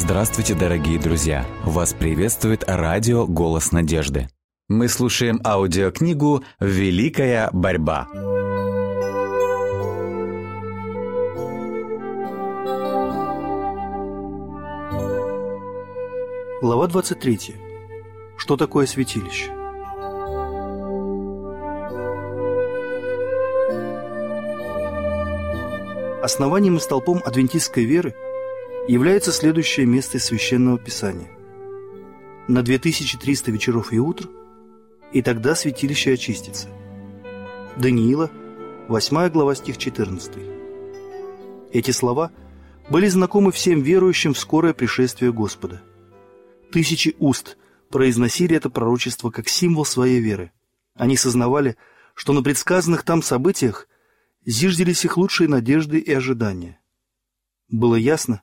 Здравствуйте, дорогие друзья! Вас приветствует радио «Голос надежды». Мы слушаем аудиокнигу «Великая борьба». Глава 23. Что такое святилище? Основанием и столпом адвентистской веры является следующее место из Священного Писания. На 2300 вечеров и утр, и тогда святилище очистится. Даниила, 8 глава, стих 14. Эти слова были знакомы всем верующим в скорое пришествие Господа. Тысячи уст произносили это пророчество как символ своей веры. Они сознавали, что на предсказанных там событиях – зиждились их лучшие надежды и ожидания. Было ясно,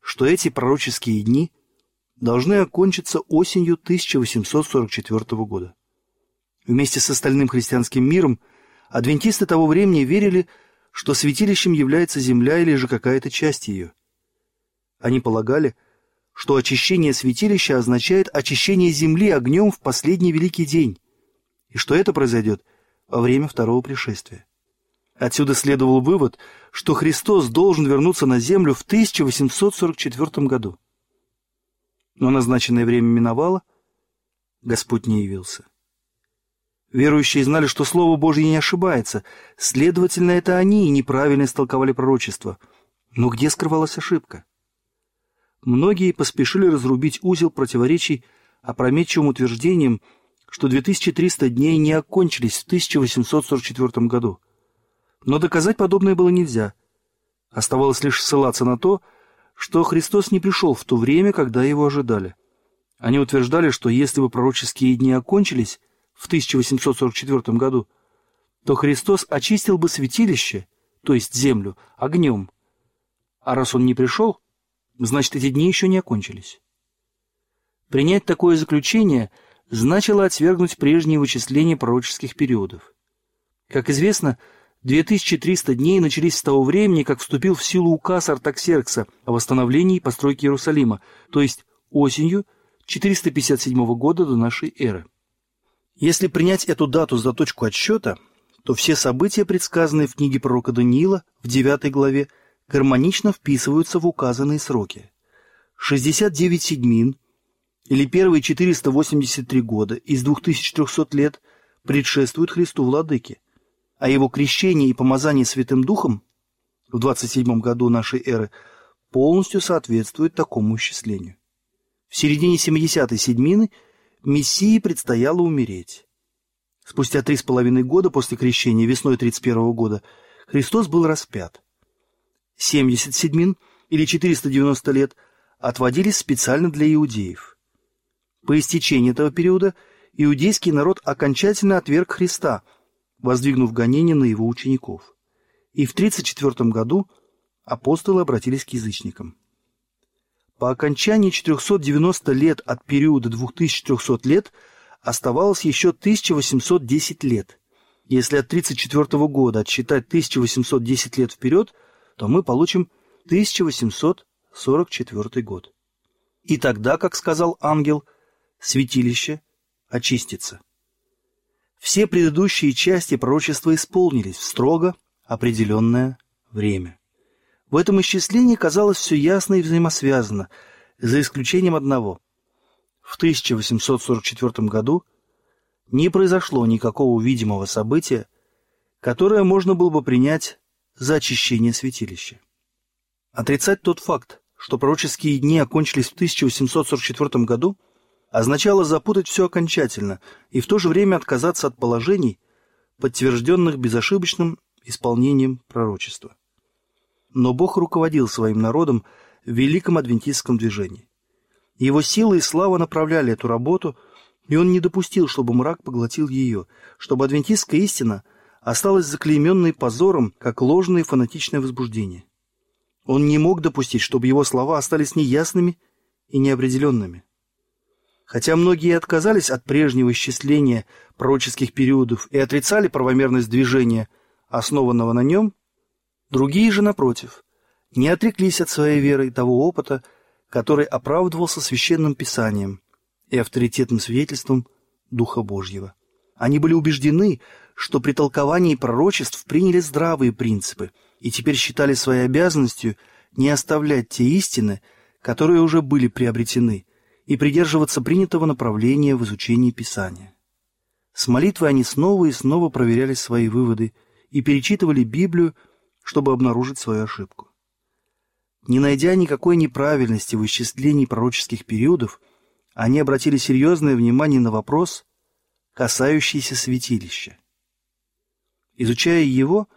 что эти пророческие дни должны окончиться осенью 1844 года. Вместе с остальным христианским миром адвентисты того времени верили, что святилищем является земля или же какая-то часть ее. Они полагали, что очищение святилища означает очищение земли огнем в последний великий день, и что это произойдет во время второго пришествия. Отсюда следовал вывод, что Христос должен вернуться на землю в 1844 году. Но назначенное время миновало, Господь не явился. Верующие знали, что Слово Божье не ошибается, следовательно, это они неправильно истолковали пророчество. Но где скрывалась ошибка? Многие поспешили разрубить узел противоречий опрометчивым утверждением, что 2300 дней не окончились в 1844 году – но доказать подобное было нельзя. Оставалось лишь ссылаться на то, что Христос не пришел в то время, когда его ожидали. Они утверждали, что если бы пророческие дни окончились в 1844 году, то Христос очистил бы святилище, то есть землю, огнем. А раз он не пришел, значит, эти дни еще не окончились. Принять такое заключение значило отвергнуть прежние вычисления пророческих периодов. Как известно, 2300 дней начались с того времени, как вступил в силу указ Артаксеркса о восстановлении постройки Иерусалима, то есть осенью 457 года до нашей эры. Если принять эту дату за точку отсчета, то все события, предсказанные в книге пророка Даниила в 9 главе, гармонично вписываются в указанные сроки. 69 седьмин, или первые 483 года из 2300 лет, предшествуют Христу Владыке – а его крещение и помазание Святым Духом в 27 году нашей эры полностью соответствует такому исчислению. В середине 70-й седьмины Мессии предстояло умереть. Спустя три с половиной года после крещения, весной 31 года, Христос был распят. 70 седьмин или 490 лет отводились специально для иудеев. По истечении этого периода иудейский народ окончательно отверг Христа – воздвигнув гонение на его учеников. И в 34 году апостолы обратились к язычникам. По окончании 490 лет от периода 2300 лет оставалось еще 1810 лет. Если от 34 года отсчитать 1810 лет вперед, то мы получим 1844 год. И тогда, как сказал ангел, святилище очистится. Все предыдущие части пророчества исполнились в строго определенное время. В этом исчислении казалось все ясно и взаимосвязано, за исключением одного. В 1844 году не произошло никакого видимого события, которое можно было бы принять за очищение святилища. Отрицать тот факт, что пророческие дни окончились в 1844 году – означало запутать все окончательно и в то же время отказаться от положений, подтвержденных безошибочным исполнением пророчества. Но Бог руководил своим народом в великом адвентистском движении. Его сила и слава направляли эту работу, и он не допустил, чтобы мрак поглотил ее, чтобы адвентистская истина осталась заклейменной позором, как ложное фанатичное возбуждение. Он не мог допустить, чтобы его слова остались неясными и неопределенными. Хотя многие отказались от прежнего исчисления пророческих периодов и отрицали правомерность движения, основанного на нем, другие же, напротив, не отреклись от своей веры и того опыта, который оправдывался священным писанием и авторитетным свидетельством Духа Божьего. Они были убеждены, что при толковании пророчеств приняли здравые принципы и теперь считали своей обязанностью не оставлять те истины, которые уже были приобретены, и придерживаться принятого направления в изучении Писания. С молитвой они снова и снова проверяли свои выводы и перечитывали Библию, чтобы обнаружить свою ошибку. Не найдя никакой неправильности в исчислении пророческих периодов, они обратили серьезное внимание на вопрос, касающийся святилища. Изучая его,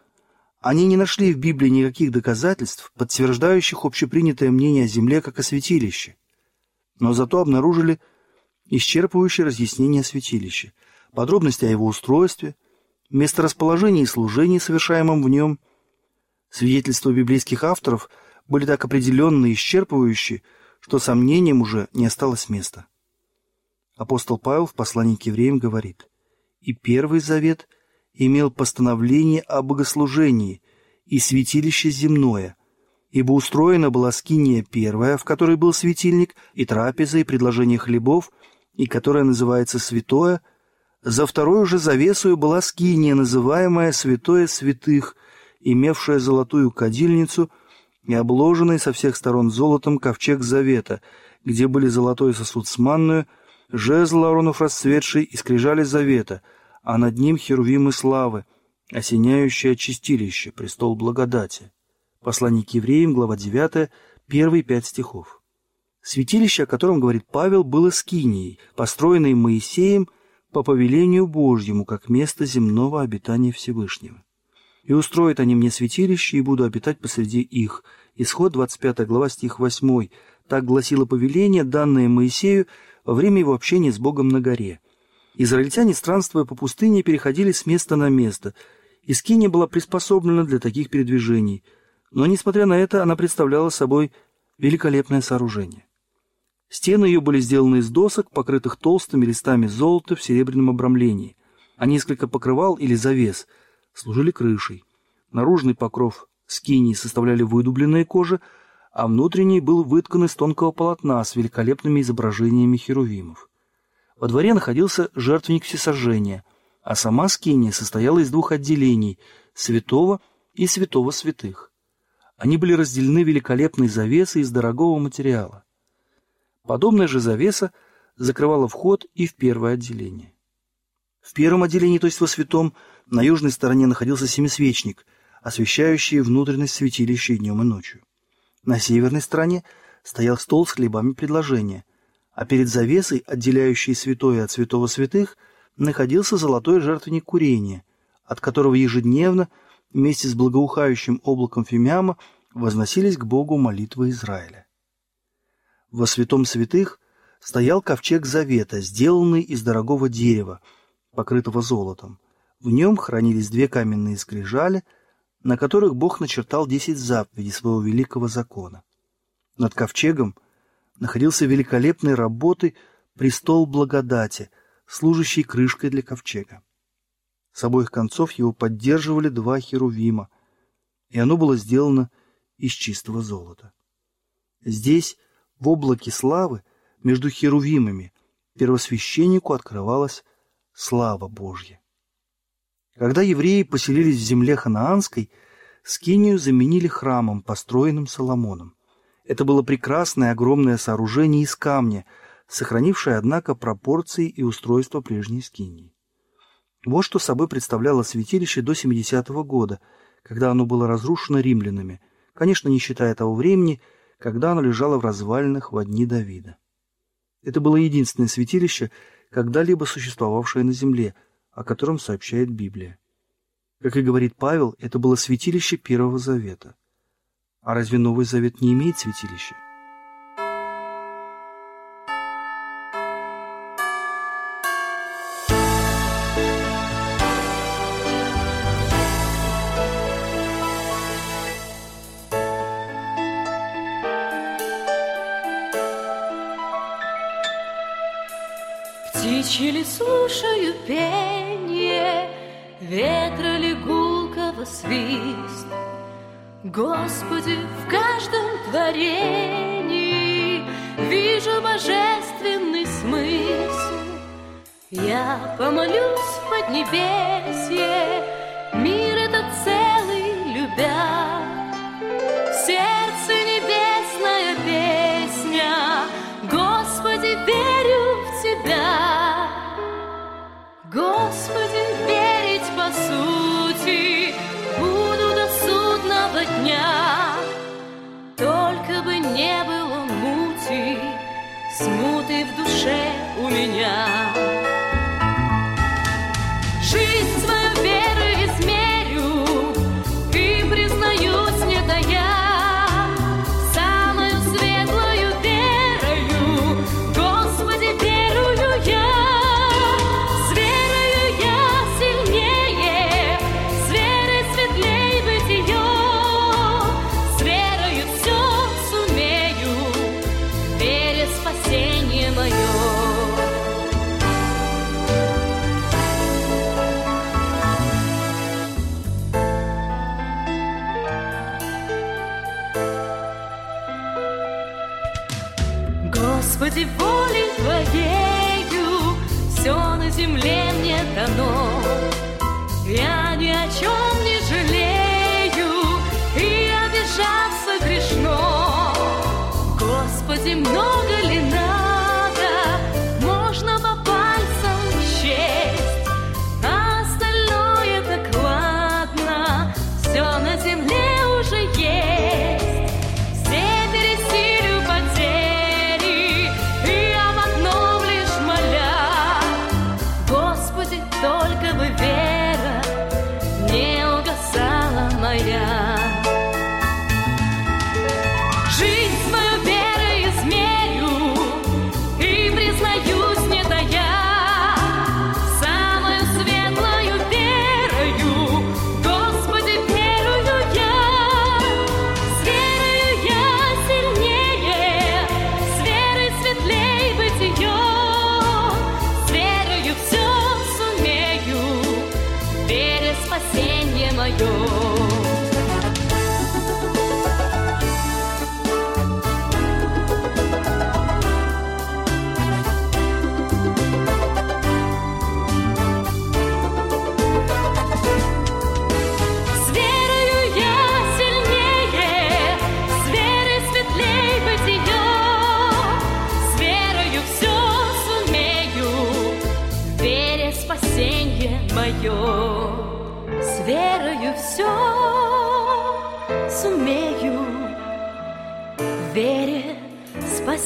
они не нашли в Библии никаких доказательств, подтверждающих общепринятое мнение о земле как о святилище, но зато обнаружили исчерпывающее разъяснение святилища, подробности о его устройстве, месторасположении и служении, совершаемом в нем. Свидетельства библейских авторов были так определенны и исчерпывающие, что сомнениям уже не осталось места. Апостол Павел в послании к евреям говорит, «И Первый Завет имел постановление о богослужении и святилище земное, ибо устроена была скиния первая, в которой был светильник, и трапеза, и предложение хлебов, и которая называется святое, за вторую же завесою была скиния, называемая святое святых, имевшая золотую кадильницу и обложенный со всех сторон золотом ковчег завета, где были золотой сосуд с манную, жезл Ааронов расцветший и скрижали завета, а над ним херувимы славы, осеняющее чистилище, престол благодати. Послание к евреям, глава 9, первые пять стихов. Святилище, о котором говорит Павел, было скинией, построенной Моисеем по повелению Божьему, как место земного обитания Всевышнего. «И устроят они мне святилище, и буду обитать посреди их». Исход 25 глава, стих 8. Так гласило повеление, данное Моисею во время его общения с Богом на горе. Израильтяне, странствуя по пустыне, переходили с места на место, и скиния была приспособлена для таких передвижений. Но, несмотря на это, она представляла собой великолепное сооружение. Стены ее были сделаны из досок, покрытых толстыми листами золота в серебряном обрамлении, а несколько покрывал или завес служили крышей. Наружный покров скинии составляли выдубленная кожа, а внутренний был выткан из тонкого полотна с великолепными изображениями херувимов. Во дворе находился жертвенник всесожжения, а сама скиния состояла из двух отделений – святого и святого святых. Они были разделены великолепной завесой из дорогого материала. Подобная же завеса закрывала вход и в первое отделение. В первом отделении, то есть во святом, на южной стороне находился семисвечник, освещающий внутренность святилища днем и ночью. На северной стороне стоял стол с хлебами предложения, а перед завесой, отделяющей святое от святого святых, находился золотой жертвенник курения, от которого ежедневно вместе с благоухающим облаком фимиама возносились к Богу молитвы Израиля. Во святом святых стоял ковчег завета, сделанный из дорогого дерева, покрытого золотом. В нем хранились две каменные скрижали – на которых Бог начертал десять заповедей своего великого закона. Над ковчегом находился великолепной работы престол благодати, служащий крышкой для ковчега. С обоих концов его поддерживали два херувима, и оно было сделано из чистого золота. Здесь, в облаке славы, между херувимами, первосвященнику открывалась слава Божья. Когда евреи поселились в земле ханаанской, Скинию заменили храмом, построенным Соломоном. Это было прекрасное огромное сооружение из камня, сохранившее, однако, пропорции и устройство прежней Скинии. Вот что собой представляло святилище до 70-го года, когда оно было разрушено римлянами, конечно, не считая того времени, когда оно лежало в развалинах во дни Давида. Это было единственное святилище, когда-либо существовавшее на земле – о котором сообщает Библия. Как и говорит Павел, это было святилище Первого Завета. А разве Новый Завет не имеет святилища? Птичьи ли слушаю пение, Ветра ли гулкого свист. Господи, в каждом творении вижу божественный смысл. Я помолюсь в Поднебесье, мир сути буду до судного дня. Только бы не было мути, смуты в душе у меня.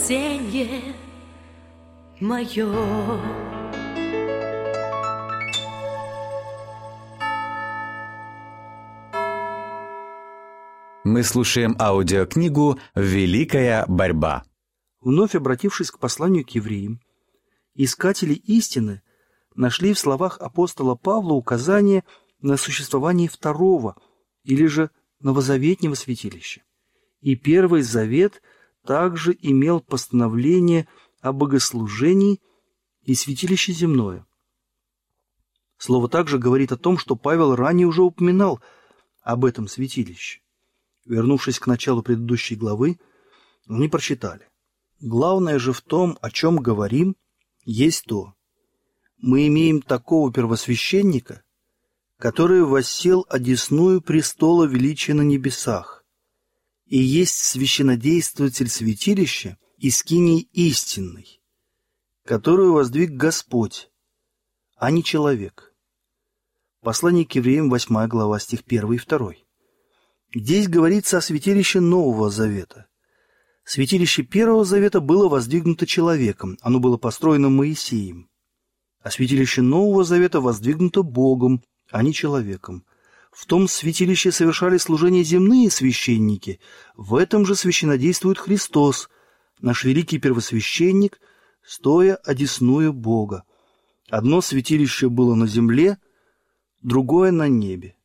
Спасение мое. Мы слушаем аудиокнигу «Великая борьба». Вновь обратившись к посланию к евреям, искатели истины нашли в словах апостола Павла указание на существование второго или же новозаветнего святилища. И Первый Завет также имел постановление о богослужении и святилище земное. Слово также говорит о том, что Павел ранее уже упоминал об этом святилище. Вернувшись к началу предыдущей главы, они прочитали. Главное же в том, о чем говорим, есть то. Мы имеем такого первосвященника, который воссел одесную престола величия на небесах, и есть священодействователь святилища и скинии истинной, которую воздвиг Господь, а не человек. Послание к евреям, 8 глава, стих 1 и 2. Здесь говорится о святилище Нового Завета. Святилище Первого Завета было воздвигнуто человеком, оно было построено Моисеем. А святилище Нового Завета воздвигнуто Богом, а не человеком. В том святилище совершали служение земные священники, в этом же священодействует Христос, наш великий первосвященник, стоя одесную Бога. Одно святилище было на земле, другое на небе.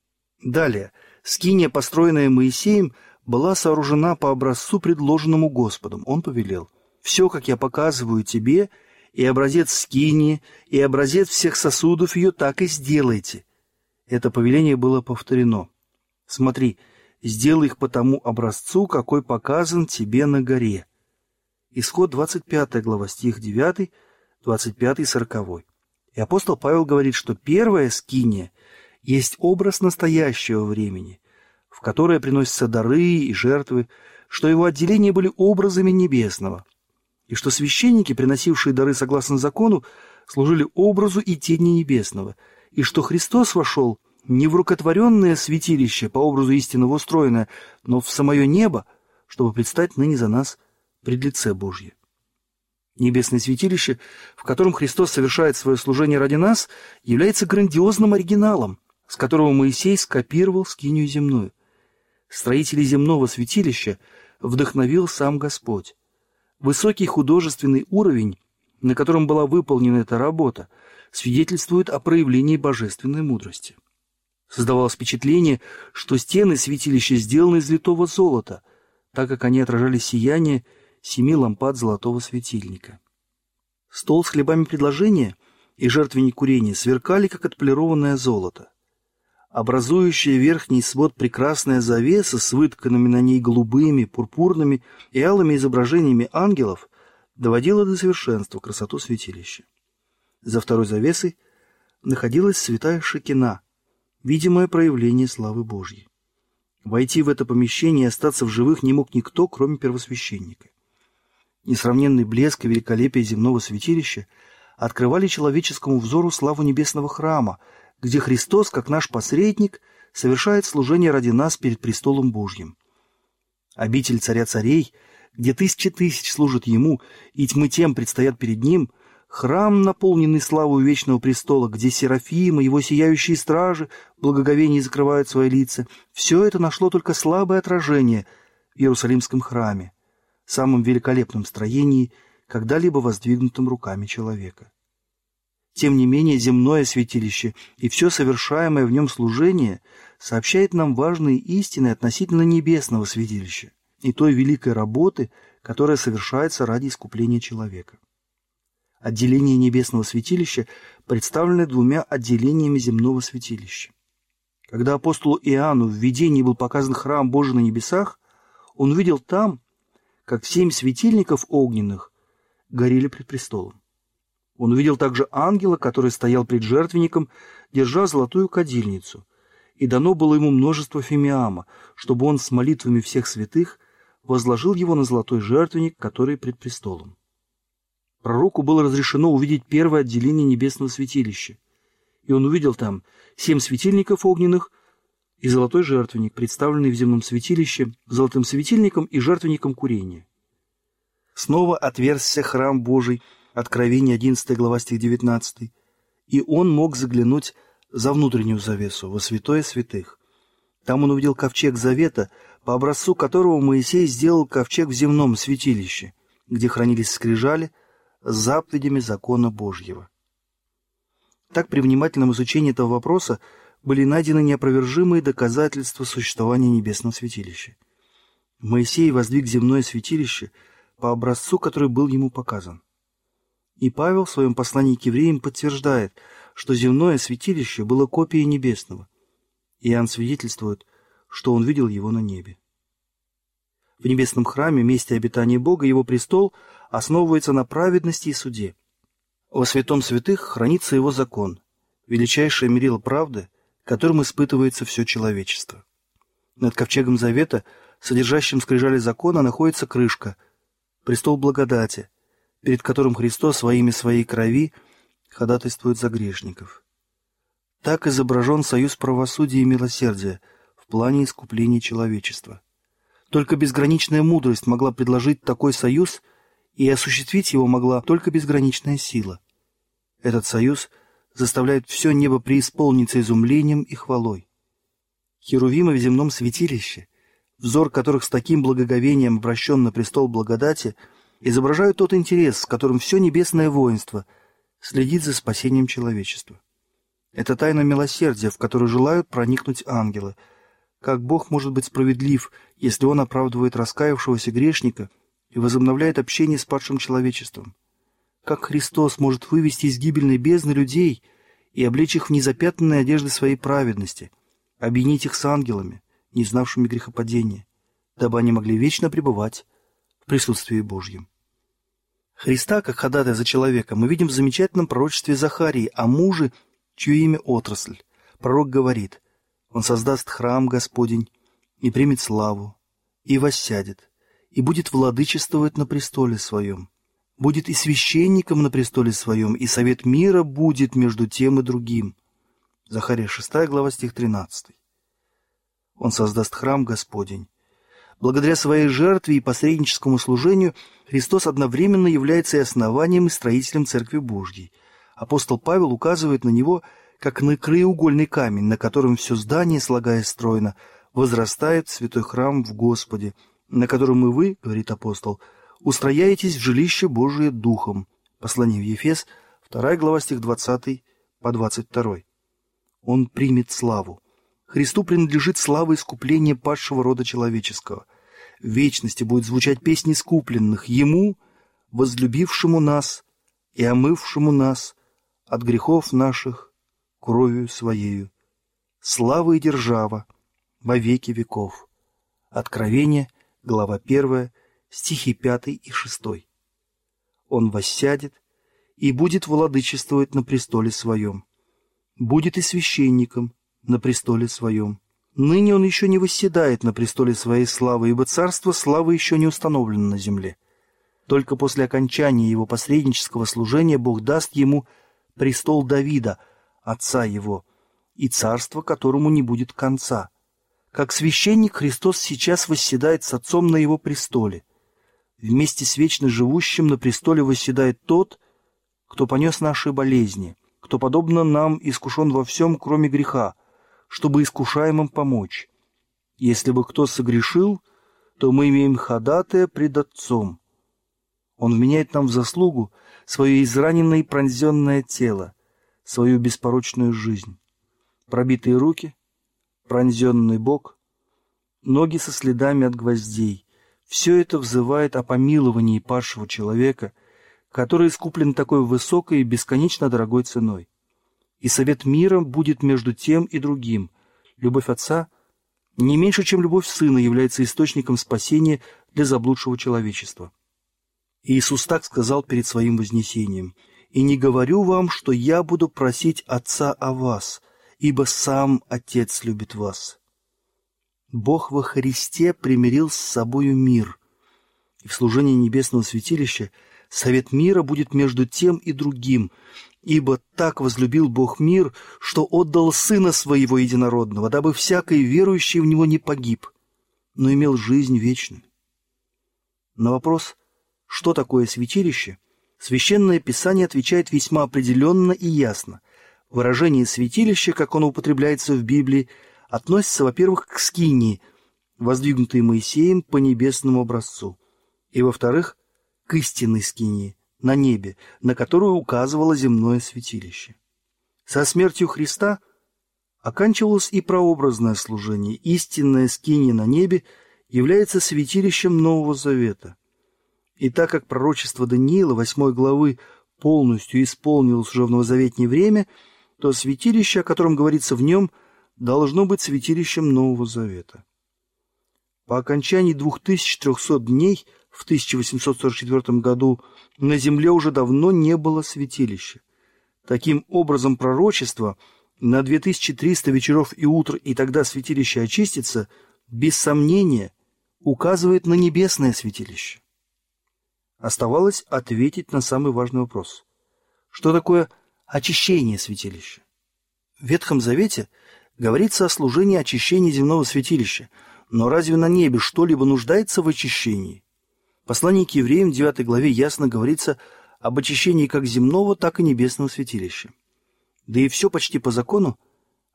Далее, скиния, построенная Моисеем, была сооружена по образцу, предложенному Господом. Он повелел, «Все, как я показываю тебе, и образец скинии, и образец всех сосудов ее так и сделайте». Это повеление было повторено. «Смотри, сделай их по тому образцу, какой показан тебе на горе». Исход 25 глава, стих 9, 25 и 40. И апостол Павел говорит, что первая скиния есть образ настоящего времени, в которое приносятся дары и жертвы, что его отделения были образами небесного, и что священники, приносившие дары согласно закону, служили образу и тени небесного, и что Христос вошел не в рукотворенное святилище, по образу истинного устроенное, но в самое небо, чтобы предстать ныне за нас пред лице Божье. Небесное святилище, в котором Христос совершает свое служение ради нас, является грандиозным оригиналом, с которого Моисей скопировал скинию земную. Строителей земного святилища вдохновил сам Господь. Высокий художественный уровень, на котором была выполнена эта работа, свидетельствует о проявлении божественной мудрости. Создавалось впечатление, что стены святилища сделаны из литого золота, так как они отражали сияние семи лампад золотого светильника. Стол с хлебами предложения и жертвенник курения сверкали, как отполированное золото. Образующая верхний свод прекрасная завеса с вытканными на ней голубыми, пурпурными и алыми изображениями ангелов доводила до совершенства красоту святилища. За второй завесой находилась святая Шекина, видимое проявление славы Божьей. Войти в это помещение и остаться в живых не мог никто, кроме первосвященника. Несравненный блеск и великолепие земного святилища открывали человеческому взору славу небесного храма, где Христос, как наш посредник, совершает служение ради нас перед престолом Божьим. Обитель царя царей, где тысячи тысяч служат Ему, и тьмы тем предстоят перед Ним, храм, наполненный славой Вечного Престола, где Серафимы, его сияющие стражи, благоговение закрывают свои лица, все это нашло только слабое отражение в Иерусалимском храме самом великолепном строении, когда-либо воздвигнутом руками человека. Тем не менее, земное святилище и все совершаемое в нем служение сообщает нам важные истины относительно небесного святилища и той великой работы, которая совершается ради искупления человека. Отделение небесного святилища представлено двумя отделениями земного святилища. Когда апостолу Иоанну в видении был показан храм Божий на небесах, он увидел там как семь светильников огненных горели пред престолом. Он увидел также ангела, который стоял пред жертвенником, держа золотую кадильницу, и дано было ему множество фимиама, чтобы он с молитвами всех святых возложил его на золотой жертвенник, который пред престолом. Пророку было разрешено увидеть первое отделение небесного святилища, и он увидел там семь светильников огненных – и золотой жертвенник, представленный в земном святилище золотым светильником и жертвенником курения. Снова отверзся храм Божий, Откровение 11 глава стих 19, и он мог заглянуть за внутреннюю завесу, во святое святых. Там он увидел ковчег завета, по образцу которого Моисей сделал ковчег в земном святилище, где хранились скрижали с заповедями закона Божьего. Так при внимательном изучении этого вопроса были найдены неопровержимые доказательства существования небесного святилища. Моисей воздвиг земное святилище по образцу, который был ему показан. И Павел в своем послании к евреям подтверждает, что земное святилище было копией небесного. Иоанн свидетельствует, что он видел его на небе. В небесном храме, месте обитания Бога, его престол основывается на праведности и суде. Во святом святых хранится его закон, величайшее мерило правды, которым испытывается все человечество. Над ковчегом завета, содержащим скрижали закона, находится крышка, престол благодати, перед которым Христос во имя своей крови ходатайствует за грешников. Так изображен союз правосудия и милосердия в плане искупления человечества. Только безграничная мудрость могла предложить такой союз, и осуществить его могла только безграничная сила. Этот союз – заставляют все небо преисполниться изумлением и хвалой. Херувимы в земном святилище, взор которых с таким благоговением обращен на престол благодати, изображают тот интерес, с которым все небесное воинство следит за спасением человечества. Это тайна милосердия, в которую желают проникнуть ангелы. Как Бог может быть справедлив, если Он оправдывает раскаявшегося грешника и возобновляет общение с падшим человечеством? как Христос может вывести из гибельной бездны людей и облечь их в незапятнанные одежды своей праведности, объединить их с ангелами, не знавшими грехопадения, дабы они могли вечно пребывать в присутствии Божьем. Христа, как ходатая за человека, мы видим в замечательном пророчестве Захарии о муже, чье имя отрасль. Пророк говорит, «Он создаст храм Господень и примет славу, и воссядет, и будет владычествовать на престоле своем. Будет и священником на престоле своем, и совет мира будет между тем и другим». Захария 6 глава, стих 13. Он создаст храм Господень. Благодаря своей жертве и посредническому служению Христос одновременно является и основанием и строителем Церкви Божьей. Апостол Павел указывает на него как на краеугольный камень, на котором все здание, слагаясь стройно, возрастает святой храм в Господе, на котором и вы, говорит апостол, устрояетесь в жилище Божие Духом. Послание в Ефес, 2 глава, стих 20 по 22. Он примет славу. Христу принадлежит слава искупления падшего рода человеческого. В вечности будет звучать песни искупленных Ему, возлюбившему нас и омывшему нас от грехов наших кровью Своею. Слава и держава во веки веков. Откровение, глава 1, стихи 5 и 6. Он воссядет и будет владычествовать на престоле своем. Будет и священником, на престоле своем. Ныне он еще не восседает на престоле своей славы, ибо царство славы еще не установлено на земле. Только после окончания его посреднического служения Бог даст ему престол Давида, отца его, и царство, которому не будет конца. Как священник Христос сейчас восседает с отцом на его престоле. Вместе с вечно живущим на престоле восседает тот, кто понес наши болезни, кто, подобно нам, искушен во всем, кроме греха, чтобы искушаемым помочь. Если бы кто согрешил, то мы имеем ходатая пред Отцом. Он вменяет нам в заслугу свое израненное и пронзенное тело, свою беспорочную жизнь. Пробитые руки, пронзенный бок, ноги со следами от гвоздей — все это взывает о помиловании падшего человека, который искуплен такой высокой и бесконечно дорогой ценой и совет мира будет между тем и другим. Любовь Отца не меньше, чем любовь Сына, является источником спасения для заблудшего человечества. Иисус так сказал перед своим вознесением, «И не говорю вам, что я буду просить Отца о вас, ибо сам Отец любит вас». Бог во Христе примирил с собою мир, и в служении небесного святилища совет мира будет между тем и другим, Ибо так возлюбил Бог мир, что отдал Сына Своего Единородного, дабы всякий верующий в Него не погиб, но имел жизнь вечную. На вопрос, что такое святилище, Священное Писание отвечает весьма определенно и ясно. Выражение «святилище», как оно употребляется в Библии, относится, во-первых, к скинии, воздвигнутой Моисеем по небесному образцу, и, во-вторых, к истинной скинии – на небе, на которую указывало земное святилище. Со смертью Христа оканчивалось и прообразное служение. Истинное скиние на небе является святилищем Нового Завета. И так как пророчество Даниила, 8 главы, полностью исполнилось уже в новозаветнее время, то святилище, о котором говорится в нем, должно быть святилищем Нового Завета. По окончании 2300 дней в 1844 году на земле уже давно не было святилища. Таким образом, пророчество на 2300 вечеров и утр, и тогда святилище очистится, без сомнения, указывает на небесное святилище. Оставалось ответить на самый важный вопрос. Что такое очищение святилища? В Ветхом Завете говорится о служении очищения земного святилища, но разве на небе что-либо нуждается в очищении? послании к евреям, 9 главе, ясно говорится об очищении как земного, так и небесного святилища. Да и все почти по закону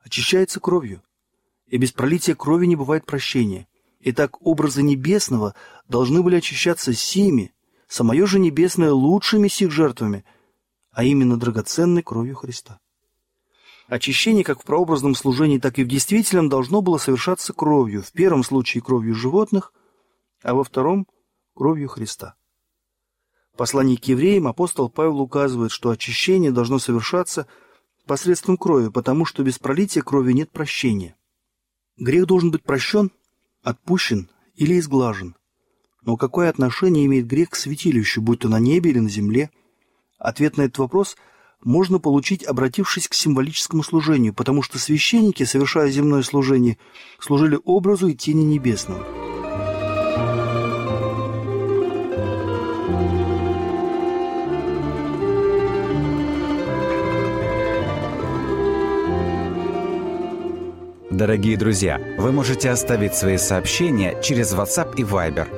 очищается кровью. И без пролития крови не бывает прощения. Итак, образы небесного должны были очищаться сими, самое же небесное лучшими сих жертвами, а именно драгоценной кровью Христа. Очищение как в прообразном служении, так и в действительном должно было совершаться кровью, в первом случае кровью животных, а во втором – кровью Христа. В послании к евреям апостол Павел указывает, что очищение должно совершаться посредством крови, потому что без пролития крови нет прощения. Грех должен быть прощен, отпущен или изглажен. Но какое отношение имеет грех к святилищу, будь то на небе или на земле? Ответ на этот вопрос можно получить, обратившись к символическому служению, потому что священники, совершая земное служение, служили образу и тени небесного. Дорогие друзья, вы можете оставить свои сообщения через WhatsApp и Viber